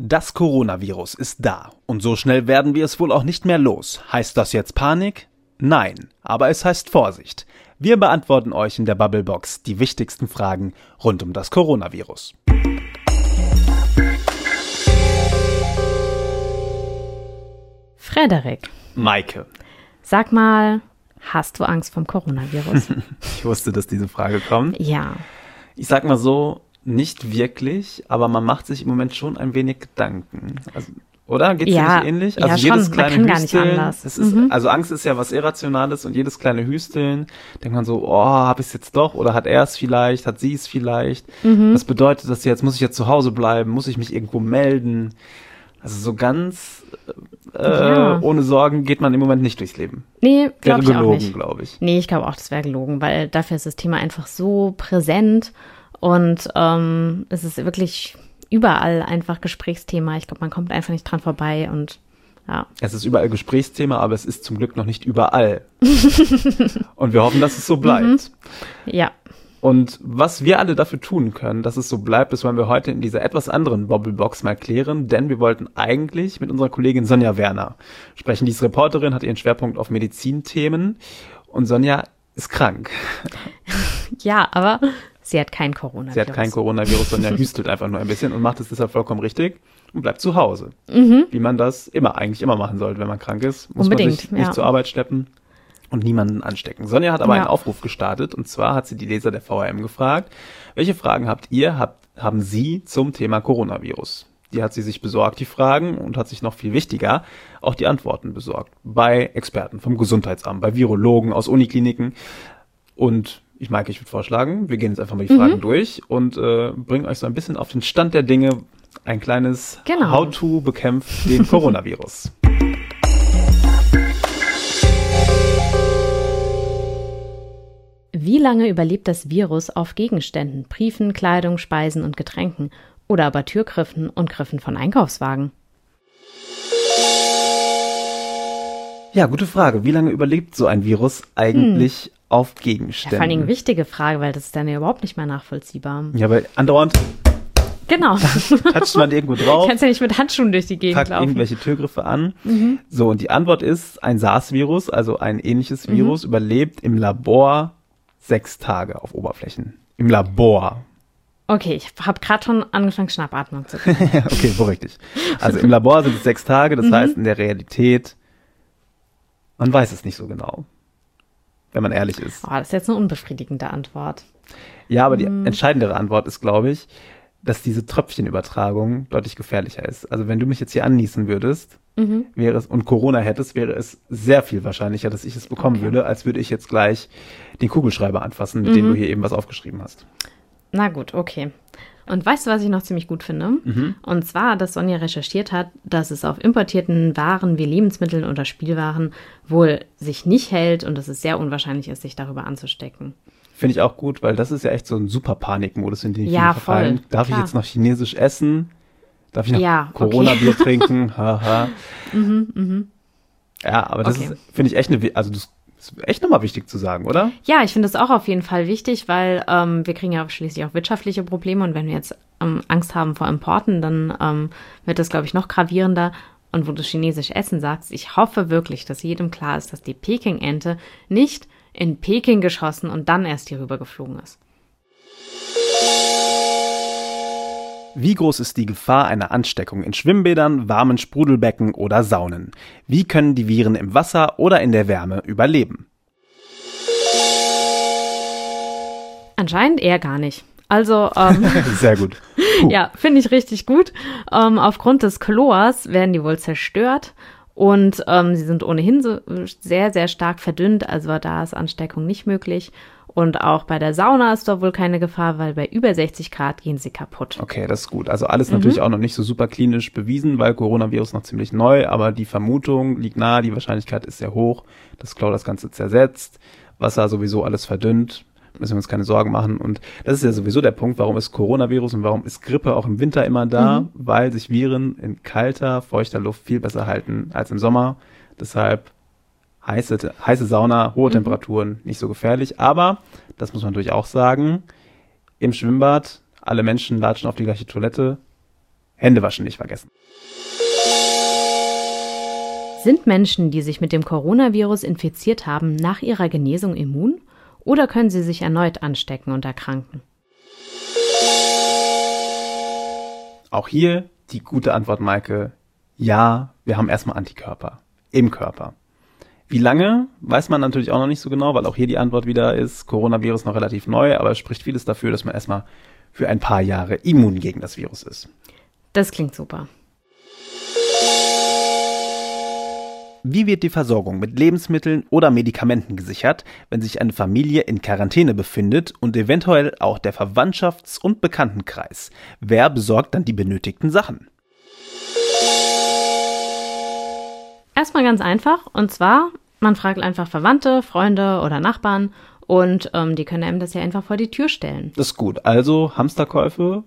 Das Coronavirus ist da und so schnell werden wir es wohl auch nicht mehr los. Heißt das jetzt Panik? Nein, aber es heißt Vorsicht. Wir beantworten euch in der Bubblebox die wichtigsten Fragen rund um das Coronavirus. Frederik, Maike. sag mal, hast du Angst vom Coronavirus? Ich wusste, dass diese Frage kommt. ja. Ich sag mal so, nicht wirklich, aber man macht sich im Moment schon ein wenig Gedanken. Also, oder? Geht's dir Ja, nicht ähnlich? ja, Also jedes schon. Man kleine kann gar nicht Hüsteln, anders. Ist, Mhm. also Angst ist ja was Irrationales und jedes kleine Hüsteln denkt man so, oh, hab ich es jetzt doch oder hat er es vielleicht, hat sie es vielleicht? Mhm. Was bedeutet das jetzt? Muss ich jetzt zu Hause bleiben? Muss ich mich irgendwo melden? Also so ganz äh, Ja. ohne Sorgen geht man im Moment nicht durchs Leben. Nee, Wäre glaube ich auch gelogen, nicht. glaube ich. Nee, ich glaube auch, das wäre gelogen, weil dafür ist das Thema einfach so präsent und ähm, es ist wirklich überall einfach Gesprächsthema. Ich glaube, man kommt einfach nicht dran vorbei und ja. Es ist überall Gesprächsthema, aber es ist zum Glück noch nicht überall. und wir hoffen, dass es so bleibt. Ja. Und was wir alle dafür tun können, dass es so bleibt, das wollen wir heute in dieser etwas anderen Bobblebox mal klären, denn wir wollten eigentlich mit unserer Kollegin Sonja Werner sprechen. Die ist Reporterin, hat ihren Schwerpunkt auf Medizinthemen und Sonja ist krank. Ja, aber sie hat kein Coronavirus. Sie hat kein Coronavirus, Sonja hüstelt einfach nur ein bisschen und macht es deshalb vollkommen richtig und bleibt zu Hause. Wie man das immer, eigentlich immer machen sollte, wenn man krank ist. Muss man Mhm. Unbedingt, sich nicht ja. zur Arbeit schleppen und niemanden anstecken. Sonja hat aber Ja. einen Aufruf gestartet und zwar hat sie die Leser der VRM gefragt, welche Fragen habt ihr, habt, haben Sie zum Thema Coronavirus? Die hat sie sich besorgt, die Fragen, und hat sich noch viel wichtiger auch die Antworten besorgt. Bei Experten vom Gesundheitsamt, bei Virologen aus Unikliniken. Und ich mag, ich würde vorschlagen, wir gehen jetzt einfach mal die Mhm. Fragen durch und äh, bringen euch so ein bisschen auf den Stand der Dinge. Ein kleines Genau. How-to bekämpft den Coronavirus. Wie lange überlebt das Virus auf Gegenständen, Briefen, Kleidung, Speisen und Getränken oder aber Türgriffen und Griffen von Einkaufswagen? Ja, gute Frage. Wie lange überlebt so ein Virus eigentlich auf Hm. Ja, Gegenständen? vor allen Dingen wichtige Frage, weil das ist dann ja überhaupt nicht mehr nachvollziehbar. Ja, weil andauernd Genau. toucht man irgendwo drauf, Kannst ja nicht mit Handschuhen durch die Gegend packt laufen. irgendwelche Türgriffe an. So, und die Antwort ist, ein SARS-Virus, also ein ähnliches Virus, überlebt im Labor sechs Tage auf Oberflächen. Im Labor. Okay, ich habe gerade schon angefangen, Schnappatmung zu kriegen. okay, beruhig dich. Also im Labor sind es sechs Tage, das heißt in der Realität, man weiß es nicht so genau. Wenn man ehrlich ist. Oh, das ist jetzt eine unbefriedigende Antwort. Ja, aber die entscheidendere Antwort ist, glaube ich, dass diese Tröpfchenübertragung deutlich gefährlicher ist. Also wenn du mich jetzt hier anniesen würdest, wäre es und Corona hättest, wäre es sehr viel wahrscheinlicher, dass ich es bekommen Okay. würde, als würde ich jetzt gleich den Kugelschreiber anfassen, mit dem du hier eben was aufgeschrieben hast. Na gut, okay. Und weißt du, was ich noch ziemlich gut finde? Und zwar, dass Sonja recherchiert hat, dass es auf importierten Waren wie Lebensmitteln oder Spielwaren wohl sich nicht hält und dass es sehr unwahrscheinlich ist, sich darüber anzustecken. Finde ich auch gut, weil das ist ja echt so ein super Panikmodus, in den viele Ja, verfallen. voll, Darf klar. ich jetzt noch Chinesisch essen? Darf ich noch Ja, okay. Corona-Bier trinken? Haha. Ja, aber das Okay. ist, finde ich echt eine, also das ist echt nochmal wichtig zu sagen, oder? Ja, ich finde es auch auf jeden Fall wichtig, weil ähm, wir kriegen ja schließlich auch wirtschaftliche Probleme und wenn wir jetzt ähm, Angst haben vor Importen, dann ähm, wird das, glaube ich, noch gravierender. Und wo du chinesisch Essen sagst, ich hoffe wirklich, dass jedem klar ist, dass die Peking-Ente nicht in Peking geschossen und dann erst hier rüber geflogen ist. Wie groß ist die Gefahr einer Ansteckung in Schwimmbädern, warmen Sprudelbecken oder Saunen? Wie können die Viren im Wasser oder in der Wärme überleben? Anscheinend eher gar nicht. Also, ähm, Sehr gut. Puh. Ja, finde ich richtig gut. Ähm, aufgrund des Chlors werden die wohl zerstört und ähm, sie sind ohnehin so sehr, sehr stark verdünnt. Also da ist Ansteckung nicht möglich. Und auch bei der Sauna ist da wohl keine Gefahr, weil bei über 60 Grad gehen sie kaputt. Okay, das ist gut. Also alles natürlich auch noch nicht so super klinisch bewiesen, weil Coronavirus noch ziemlich neu, aber die Vermutung liegt nahe, die Wahrscheinlichkeit ist sehr hoch, dass Chlor das Ganze zersetzt, Wasser sowieso alles verdünnt, müssen wir uns keine Sorgen machen. Und das ist ja sowieso der Punkt, warum ist Coronavirus und warum ist Grippe auch im Winter immer da, weil sich Viren in kalter, feuchter Luft viel besser halten als im Sommer. Deshalb heiße, heiße Sauna, hohe Temperaturen, nicht so gefährlich. Aber, das muss man natürlich auch sagen, im Schwimmbad, alle Menschen latschen auf die gleiche Toilette. Hände waschen nicht vergessen. Sind Menschen, die sich mit dem Coronavirus infiziert haben, nach ihrer Genesung immun? Oder können sie sich erneut anstecken und erkranken? Auch hier die gute Antwort, Maike. Ja, wir haben erstmal Antikörper im Körper. Wie lange, weiß man natürlich auch noch nicht so genau, weil auch hier die Antwort wieder ist, Coronavirus noch relativ neu, aber es spricht vieles dafür, dass man erstmal für ein paar Jahre immun gegen das Virus ist. Das klingt super. Wie wird die Versorgung mit Lebensmitteln oder Medikamenten gesichert, wenn sich eine Familie in Quarantäne befindet und eventuell auch der Verwandtschafts- und Bekanntenkreis? Wer besorgt dann die benötigten Sachen? Erstmal ganz einfach. Und zwar, man fragt einfach Verwandte, Freunde oder Nachbarn und ähm, die können einem das ja einfach vor die Tür stellen. Das ist gut. Also Hamsterkäufe?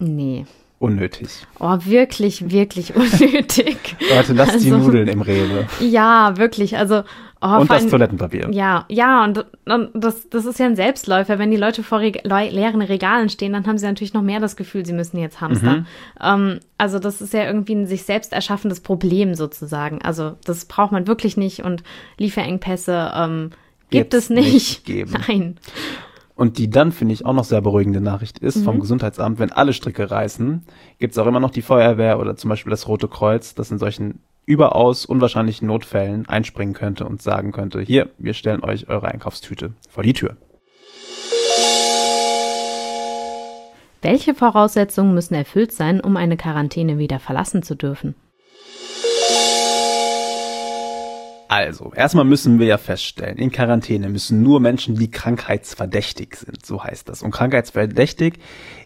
Nee unnötig. Oh, wirklich, wirklich unnötig. Leute, lasst also, die Nudeln im Rewe. Ja, wirklich. Also Oh, und das Toilettenpapier. Ja, ja, und, und, das, das ist ja ein Selbstläufer. Wenn die Leute vor Reg leeren Regalen stehen, dann haben sie natürlich noch mehr das Gefühl, sie müssen jetzt hamstern. Mhm. Ähm, also das ist ja irgendwie ein sich selbst erschaffendes Problem sozusagen. Also das braucht man wirklich nicht und Lieferengpässe ähm, gibt jetzt es nicht. nicht geben. Nein. Und die dann, finde ich, auch noch sehr beruhigende Nachricht ist mhm. vom Gesundheitsamt, wenn alle Stricke reißen, gibt es auch immer noch die Feuerwehr oder zum Beispiel das Rote Kreuz, das in solchen überaus unwahrscheinlichen Notfällen einspringen könnte und sagen könnte, hier, wir stellen euch eure Einkaufstüte vor die Tür. Welche Voraussetzungen müssen erfüllt sein, um eine Quarantäne wieder verlassen zu dürfen? Also, erstmal müssen wir ja feststellen, in Quarantäne müssen nur Menschen, die krankheitsverdächtig sind, so heißt das. Und krankheitsverdächtig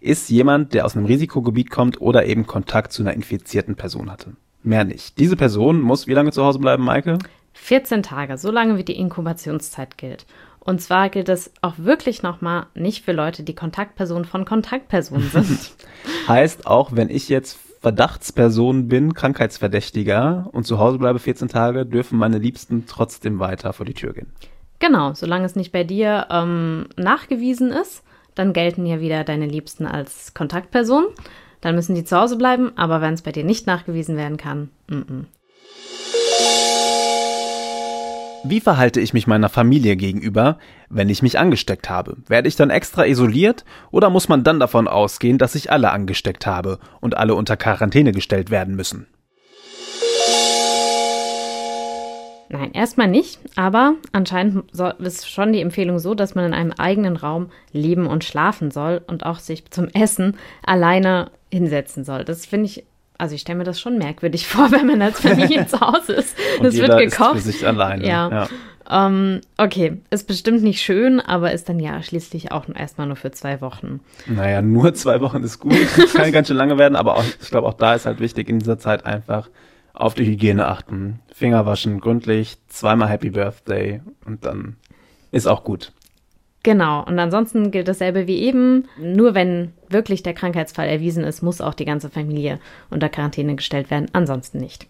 ist jemand, der aus einem Risikogebiet kommt oder eben Kontakt zu einer infizierten Person hatte. Mehr nicht. Diese Person muss wie lange zu Hause bleiben, Maike? 14 Tage, so lange wie die Inkubationszeit gilt. Und zwar gilt es auch wirklich nochmal nicht für Leute, die Kontaktpersonen von Kontaktpersonen sind. heißt, auch wenn ich jetzt Verdachtsperson bin, Krankheitsverdächtiger und zu Hause bleibe 14 Tage, dürfen meine Liebsten trotzdem weiter vor die Tür gehen. Genau, solange es nicht bei dir ähm, nachgewiesen ist, dann gelten ja wieder deine Liebsten als Kontaktperson. Dann müssen die zu Hause bleiben, aber wenn es bei dir nicht nachgewiesen werden kann, mm -mm. Wie verhalte ich mich meiner Familie gegenüber, wenn ich mich angesteckt habe? Werde ich dann extra isoliert oder muss man dann davon ausgehen, dass ich alle angesteckt habe und alle unter Quarantäne gestellt werden müssen? Nein, erstmal nicht, aber anscheinend ist schon die Empfehlung so, dass man in einem eigenen Raum leben und schlafen soll und auch sich zum Essen alleine hinsetzen soll. Das finde ich also ich stelle mir das schon merkwürdig vor, wenn man als Familie zu Hause ist. Es wird gekocht. Ist für sich alleine. Ja. ja. Um, ähm, okay, ist bestimmt nicht schön, aber ist dann ja schließlich auch erstmal nur für zwei Wochen. Naja, nur zwei Wochen ist gut. Kann ganz schön lange werden, aber auch, ich glaube, auch da ist halt wichtig, in dieser Zeit einfach auf die Hygiene achten. Finger waschen, gründlich, zweimal Happy Birthday und dann ist auch gut. Genau, und ansonsten gilt dasselbe wie eben. Nur wenn wirklich der Krankheitsfall erwiesen ist, muss auch die ganze Familie unter Quarantäne gestellt werden, ansonsten nicht.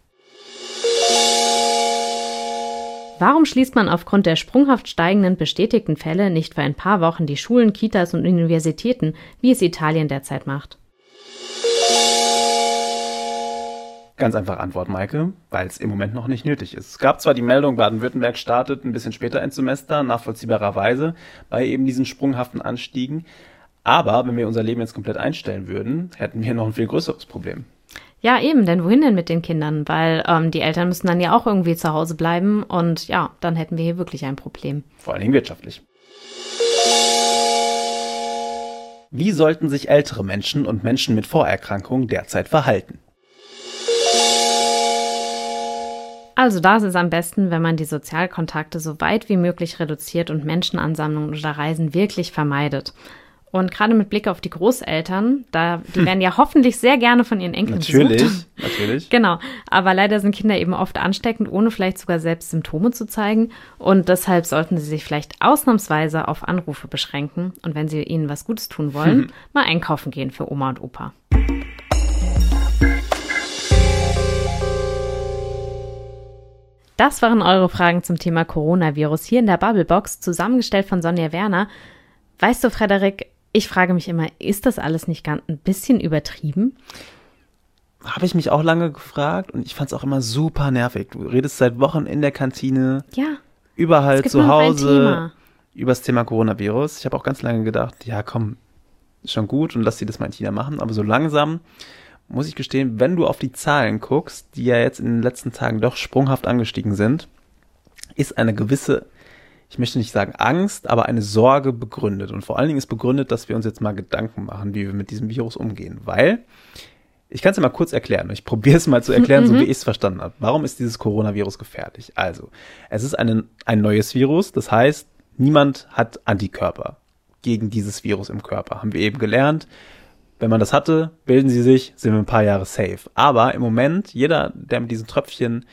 Warum schließt man aufgrund der sprunghaft steigenden bestätigten Fälle nicht für ein paar Wochen die Schulen, Kitas und Universitäten, wie es Italien derzeit macht? Ganz einfach Antwort, Maike, weil es im Moment noch nicht nötig ist. Es gab zwar die Meldung, Baden-Württemberg startet ein bisschen später ins Semester, nachvollziehbarerweise, bei eben diesen sprunghaften Anstiegen. Aber wenn wir unser Leben jetzt komplett einstellen würden, hätten wir noch ein viel größeres Problem. Ja, eben, denn wohin denn mit den Kindern? Weil ähm, die Eltern müssen dann ja auch irgendwie zu Hause bleiben und ja, dann hätten wir hier wirklich ein Problem. Vor allen Dingen wirtschaftlich. Wie sollten sich ältere Menschen und Menschen mit Vorerkrankungen derzeit verhalten? Also da ist es am besten, wenn man die Sozialkontakte so weit wie möglich reduziert und Menschenansammlungen oder Reisen wirklich vermeidet. Und gerade mit Blick auf die Großeltern, da die hm. werden ja hoffentlich sehr gerne von ihren Enkeln natürlich, besucht. Natürlich, natürlich. Genau, aber leider sind Kinder eben oft ansteckend, ohne vielleicht sogar selbst Symptome zu zeigen. Und deshalb sollten sie sich vielleicht ausnahmsweise auf Anrufe beschränken und wenn sie ihnen was Gutes tun wollen, hm. mal einkaufen gehen für Oma und Opa. Das waren eure Fragen zum Thema Coronavirus hier in der Bubblebox, zusammengestellt von Sonja Werner. Weißt du, Frederik, ich frage mich immer, ist das alles nicht ganz ein bisschen übertrieben? habe ich mich auch lange gefragt und ich fand es auch immer super nervig. Du redest seit Wochen in der Kantine, Ja, überall zu Hause über das Thema Coronavirus. Ich habe auch ganz lange gedacht, ja komm, schon gut und lass sie das mal in China machen. Aber so langsam muss ich gestehen, wenn du auf die Zahlen guckst, die ja jetzt in den letzten Tagen doch sprunghaft angestiegen sind, ist eine gewisse, ich möchte nicht sagen Angst, aber eine Sorge begründet. Und vor allen Dingen ist begründet, dass wir uns jetzt mal Gedanken machen, wie wir mit diesem Virus umgehen. Weil, ich kann es dir mal kurz erklären. Ich probiere es mal zu erklären, so wie ich es verstanden habe. Warum ist dieses Coronavirus gefährlich? Also, es ist eine, ein neues Virus, das heißt, niemand hat Antikörper gegen dieses Virus im Körper. Haben wir eben gelernt. Wenn man das hatte, bilden sie sich, sind wir ein paar Jahre safe. Aber im Moment, jeder, der mit diesen Tröpfchen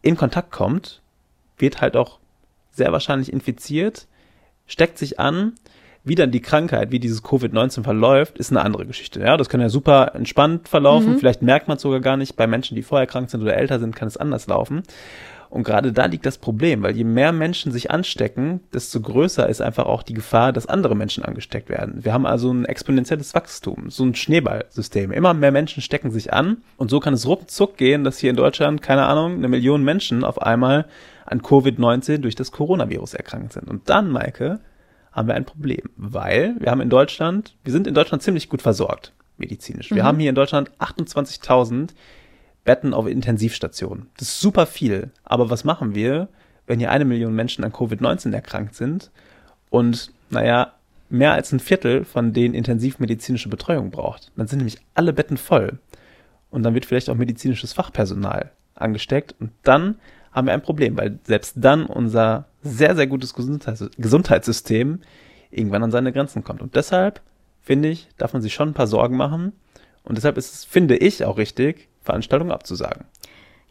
in Kontakt kommt, wird halt auch sehr wahrscheinlich infiziert, steckt sich an. Wie dann die Krankheit, wie dieses Covid-19 verläuft, ist eine andere Geschichte. Ja, das kann ja super entspannt verlaufen. Vielleicht merkt man es sogar gar nicht. Bei Menschen, die vorher krank sind oder älter sind, kann es anders laufen. Und gerade da liegt das Problem, weil je mehr Menschen sich anstecken, desto größer ist einfach auch die Gefahr, dass andere Menschen angesteckt werden. Wir haben also ein exponentielles Wachstum, so ein Schneeballsystem. Immer mehr Menschen stecken sich an und so kann es ruckzuck gehen, dass hier in Deutschland, keine Ahnung, eine Million Menschen auf einmal an Covid-19 durch das Coronavirus erkrankt sind. Und dann, Maike, haben wir ein Problem, weil wir haben in Deutschland, wir sind in Deutschland ziemlich gut versorgt, medizinisch. Wir haben hier in Deutschland 28.000 Betten auf Intensivstationen. Das ist super viel. Aber was machen wir, wenn hier eine Million Menschen an Covid-19 erkrankt sind und, naja, mehr als ein Viertel von denen intensivmedizinische Betreuung braucht? Dann sind nämlich alle Betten voll. Und dann wird vielleicht auch medizinisches Fachpersonal angesteckt. Und dann haben wir ein Problem, weil selbst dann unser sehr, sehr gutes Gesundheits Gesundheitssystem irgendwann an seine Grenzen kommt. Und deshalb, finde ich, darf man sich schon ein paar Sorgen machen. Und deshalb ist es, finde ich, auch richtig, Veranstaltungen abzusagen.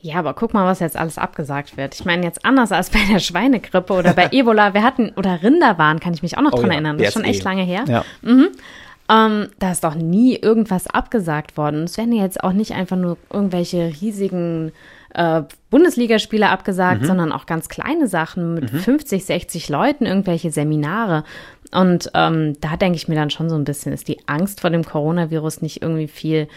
Ja, aber guck mal, was jetzt alles abgesagt wird. Ich meine, jetzt anders als bei der Schweinegrippe oder bei Ebola. Wir hatten, oder Rinderwahn, kann ich mich auch noch Oh dran ja, erinnern. Das ist schon echt lange her. Ja. Ähm, da ist doch nie irgendwas abgesagt worden. Es werden jetzt auch nicht einfach nur irgendwelche riesigen äh, Bundesligaspiele abgesagt, sondern auch ganz kleine Sachen mit 50, 60 Leuten, irgendwelche Seminare. Und ähm, da denke ich mir dann schon so ein bisschen, ist die Angst vor dem Coronavirus nicht irgendwie viel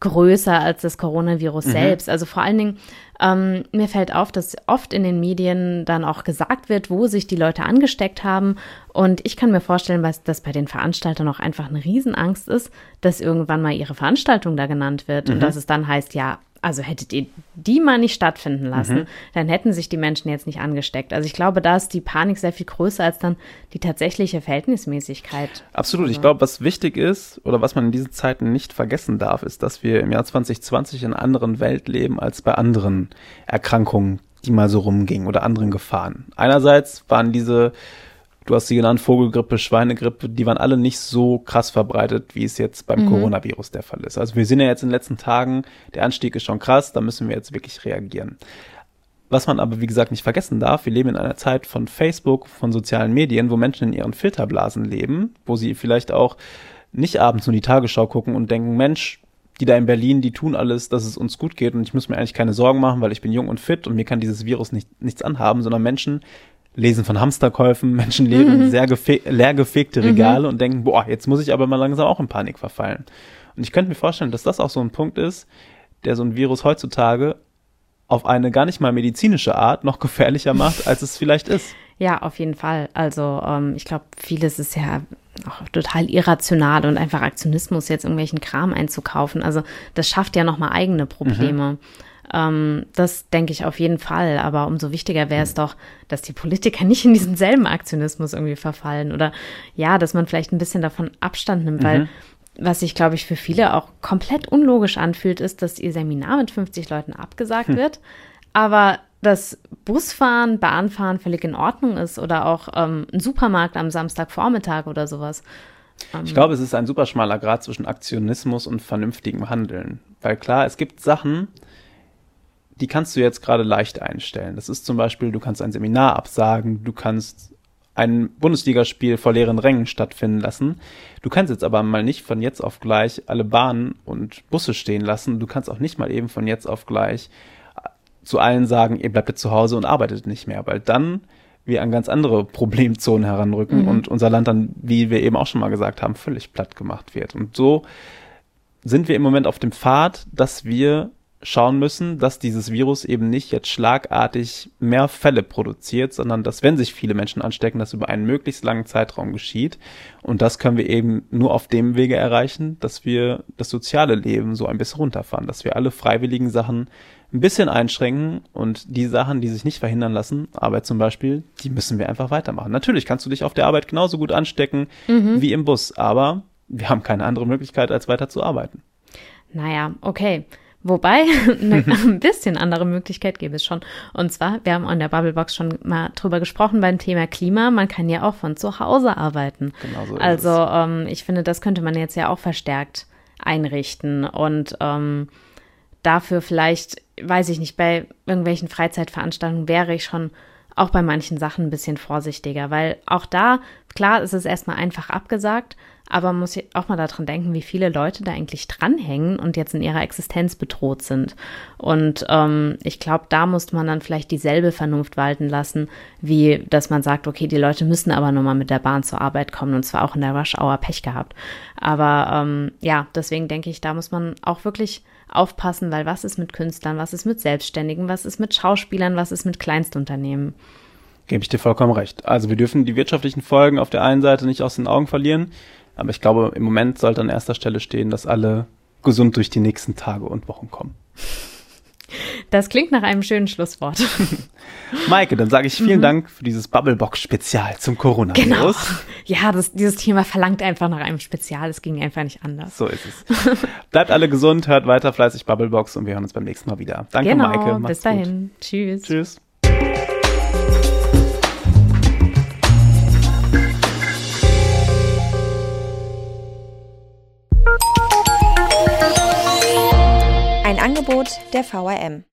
größer als das Coronavirus selbst. Also vor allen Dingen, ähm, mir fällt auf, dass oft in den Medien dann auch gesagt wird, wo sich die Leute angesteckt haben. Und ich kann mir vorstellen, was das bei den Veranstaltern auch einfach eine Riesenangst ist, dass irgendwann mal ihre Veranstaltung da genannt wird und dass es dann heißt, ja, also hättet ihr die mal nicht stattfinden lassen, dann hätten sich die Menschen jetzt nicht angesteckt. Also ich glaube, da ist die Panik sehr viel größer als dann die tatsächliche Verhältnismäßigkeit. Absolut. Ich glaube, was wichtig ist oder was man in diesen Zeiten nicht vergessen darf, ist, dass wir im Jahr 2020 in einer anderen Welt leben als bei anderen Erkrankungen, die mal so rumgingen oder anderen Gefahren. Einerseits waren diese, du hast sie genannt, Vogelgrippe, Schweinegrippe, die waren alle nicht so krass verbreitet, wie es jetzt beim Coronavirus der Fall ist. Also wir sehen ja jetzt in den letzten Tagen, der Anstieg ist schon krass, da müssen wir jetzt wirklich reagieren. Was man aber, wie gesagt, nicht vergessen darf, wir leben in einer Zeit von Facebook, von sozialen Medien, wo Menschen in ihren Filterblasen leben, wo sie vielleicht auch nicht abends nur die Tagesschau gucken und denken, Mensch, die da in Berlin, die tun alles, dass es uns gut geht und ich muss mir eigentlich keine Sorgen machen, weil ich bin jung und fit und mir kann dieses Virus nicht, nichts anhaben, sondern Menschen lesen von Hamsterkäufen, Menschen leben sehr gefe leer gefegte Regale und denken, boah, jetzt muss ich aber mal langsam auch in Panik verfallen. Und ich könnte mir vorstellen, dass das auch so ein Punkt ist, der so ein Virus heutzutage auf eine gar nicht mal medizinische Art noch gefährlicher macht, als es vielleicht ist. Ja, auf jeden Fall. Also ähm, ich glaube, vieles ist ja auch total irrational und einfach Aktionismus, jetzt irgendwelchen Kram einzukaufen. Also das schafft ja nochmal eigene Probleme. Ähm, das denke ich auf jeden Fall. Aber umso wichtiger wäre es doch, dass die Politiker nicht in diesen selben Aktionismus irgendwie verfallen. Oder ja, dass man vielleicht ein bisschen davon Abstand nimmt, weil was sich, glaube ich, für viele auch komplett unlogisch anfühlt, ist, dass ihr Seminar mit 50 Leuten abgesagt wird, aber das Busfahren, Bahnfahren völlig in Ordnung ist oder auch ähm, ein Supermarkt am Samstagvormittag oder sowas. Ich glaube, es ist ein super schmaler Grad zwischen Aktionismus und vernünftigem Handeln. Weil klar, es gibt Sachen, die kannst du jetzt gerade leicht einstellen. Das ist zum Beispiel, du kannst ein Seminar absagen, du kannst ein Bundesligaspiel vor leeren Rängen stattfinden lassen. Du kannst jetzt aber mal nicht von jetzt auf gleich alle Bahnen und Busse stehen lassen. Du kannst auch nicht mal eben von jetzt auf gleich zu allen sagen, ihr bleibt jetzt zu Hause und arbeitet nicht mehr, weil dann wir an ganz andere Problemzonen heranrücken und unser Land dann, wie wir eben auch schon mal gesagt haben, völlig platt gemacht wird. Und so sind wir im Moment auf dem Pfad, dass wir schauen müssen, dass dieses Virus eben nicht jetzt schlagartig mehr Fälle produziert, sondern dass, wenn sich viele Menschen anstecken, das über einen möglichst langen Zeitraum geschieht. Und das können wir eben nur auf dem Wege erreichen, dass wir das soziale Leben so ein bisschen runterfahren, dass wir alle freiwilligen Sachen ein bisschen einschränken und die Sachen, die sich nicht verhindern lassen, Arbeit zum Beispiel, die müssen wir einfach weitermachen. Natürlich kannst du dich auf der Arbeit genauso gut anstecken mhm. wie im Bus, aber wir haben keine andere Möglichkeit, als weiter zu arbeiten. Naja, okay. Wobei, eine ein bisschen andere Möglichkeit gäbe es schon. Und zwar, wir haben an der Bubblebox schon mal drüber gesprochen beim Thema Klima. Man kann ja auch von zu Hause arbeiten. Genau so also ähm, ich finde, das könnte man jetzt ja auch verstärkt einrichten und ähm, dafür vielleicht, weiß ich nicht, bei irgendwelchen Freizeitveranstaltungen wäre ich schon auch bei manchen Sachen ein bisschen vorsichtiger, weil auch da, klar, ist es erstmal einfach abgesagt, aber man muss auch mal daran denken, wie viele Leute da eigentlich dranhängen und jetzt in ihrer Existenz bedroht sind. Und ähm, ich glaube, da muss man dann vielleicht dieselbe Vernunft walten lassen, wie dass man sagt, okay, die Leute müssen aber nochmal mit der Bahn zur Arbeit kommen und zwar auch in der Rush Hour Pech gehabt. Aber ähm, ja, deswegen denke ich, da muss man auch wirklich aufpassen, weil was ist mit Künstlern, was ist mit Selbstständigen, was ist mit Schauspielern, was ist mit Kleinstunternehmen? Gebe ich dir vollkommen recht. Also wir dürfen die wirtschaftlichen Folgen auf der einen Seite nicht aus den Augen verlieren. Aber ich glaube, im Moment sollte an erster Stelle stehen, dass alle gesund durch die nächsten Tage und Wochen kommen. Das klingt nach einem schönen Schlusswort. Maike, dann sage ich vielen mhm. Dank für dieses Bubblebox-Spezial zum Coronavirus. Genau. Ja, das, dieses Thema verlangt einfach nach einem Spezial. Es ging einfach nicht anders. So ist es. Bleibt alle gesund, hört weiter fleißig Bubblebox und wir hören uns beim nächsten Mal wieder. Danke, genau, Maike. Macht's bis dahin. Gut. Tschüss. Tschüss. Angebot der VRM.